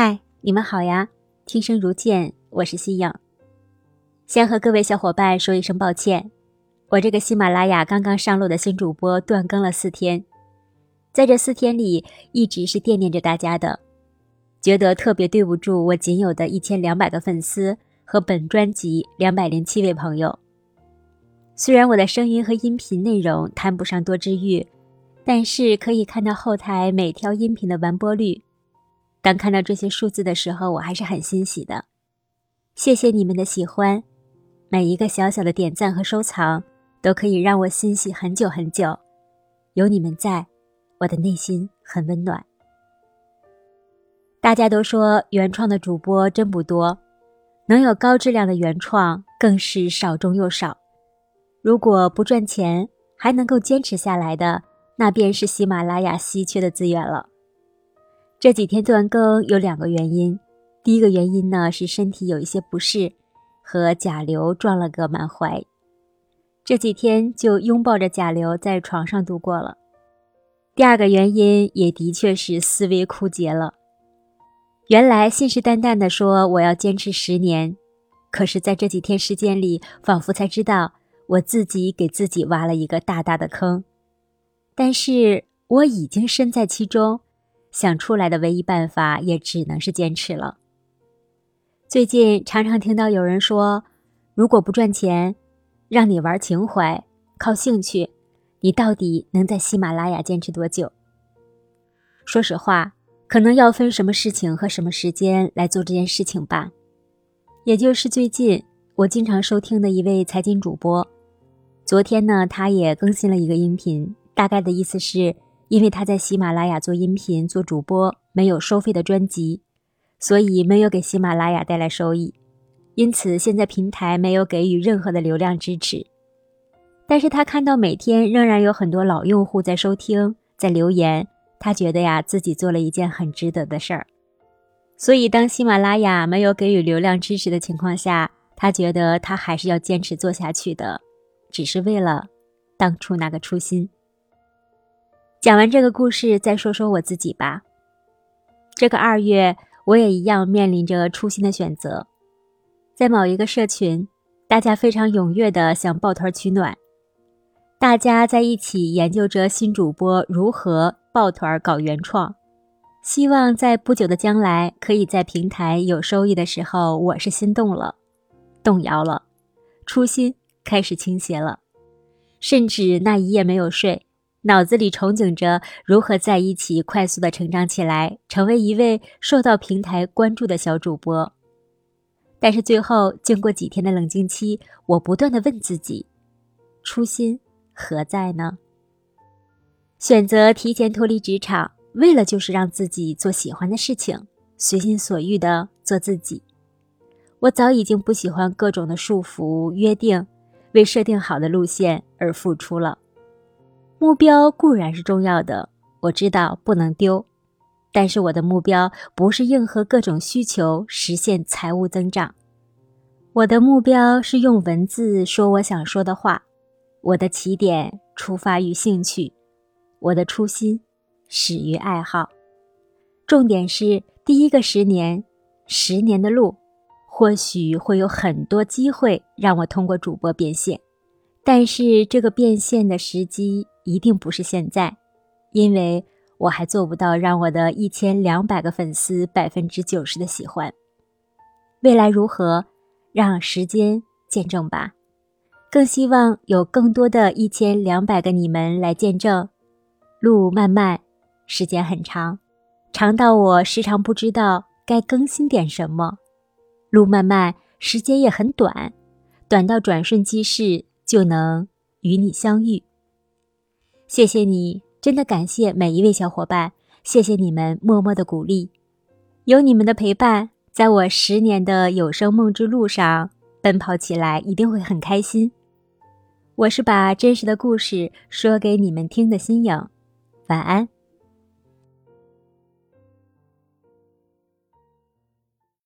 嗨，你们好呀！听声如见，我是西影。先和各位小伙伴说一声抱歉，我这个喜马拉雅刚刚上路的新主播断更了四天，在这四天里一直是惦念着大家的，觉得特别对不住我仅有的一千两百个粉丝和本专辑两百零七位朋友。虽然我的声音和音频内容谈不上多治愈，但是可以看到后台每条音频的完播率。当看到这些数字的时候，我还是很欣喜的。谢谢你们的喜欢，每一个小小的点赞和收藏都可以让我欣喜很久很久。有你们在，我的内心很温暖。大家都说原创的主播真不多，能有高质量的原创更是少中又少。如果不赚钱还能够坚持下来的，那便是喜马拉雅稀缺的资源了。这几天断更有两个原因，第一个原因呢是身体有一些不适，和甲流撞了个满怀，这几天就拥抱着甲流在床上度过了。第二个原因也的确是思维枯竭了。原来信誓旦旦的说我要坚持十年，可是在这几天时间里，仿佛才知道我自己给自己挖了一个大大的坑，但是我已经身在其中。想出来的唯一办法也只能是坚持了。最近常常听到有人说：“如果不赚钱，让你玩情怀、靠兴趣，你到底能在喜马拉雅坚持多久？”说实话，可能要分什么事情和什么时间来做这件事情吧。也就是最近我经常收听的一位财经主播，昨天呢，他也更新了一个音频，大概的意思是。因为他在喜马拉雅做音频、做主播，没有收费的专辑，所以没有给喜马拉雅带来收益，因此现在平台没有给予任何的流量支持。但是他看到每天仍然有很多老用户在收听、在留言，他觉得呀自己做了一件很值得的事儿。所以当喜马拉雅没有给予流量支持的情况下，他觉得他还是要坚持做下去的，只是为了当初那个初心。讲完这个故事，再说说我自己吧。这个二月，我也一样面临着初心的选择。在某一个社群，大家非常踊跃的想抱团取暖，大家在一起研究着新主播如何抱团搞原创，希望在不久的将来可以在平台有收益的时候，我是心动了，动摇了，初心开始倾斜了，甚至那一夜没有睡。脑子里憧憬着如何在一起快速的成长起来，成为一位受到平台关注的小主播。但是最后，经过几天的冷静期，我不断的问自己：初心何在呢？选择提前脱离职场，为了就是让自己做喜欢的事情，随心所欲的做自己。我早已经不喜欢各种的束缚、约定，为设定好的路线而付出了。目标固然是重要的，我知道不能丢，但是我的目标不是应和各种需求实现财务增长，我的目标是用文字说我想说的话，我的起点出发于兴趣，我的初心始于爱好，重点是第一个十年，十年的路，或许会有很多机会让我通过主播变现，但是这个变现的时机。一定不是现在，因为我还做不到让我的一千两百个粉丝百分之九十的喜欢。未来如何，让时间见证吧。更希望有更多的一千两百个你们来见证。路漫漫，时间很长，长到我时常不知道该更新点什么。路漫漫，时间也很短，短到转瞬即逝，就能与你相遇。谢谢你，真的感谢每一位小伙伴，谢谢你们默默的鼓励，有你们的陪伴，在我十年的有声梦之路上奔跑起来，一定会很开心。我是把真实的故事说给你们听的新颖，晚安。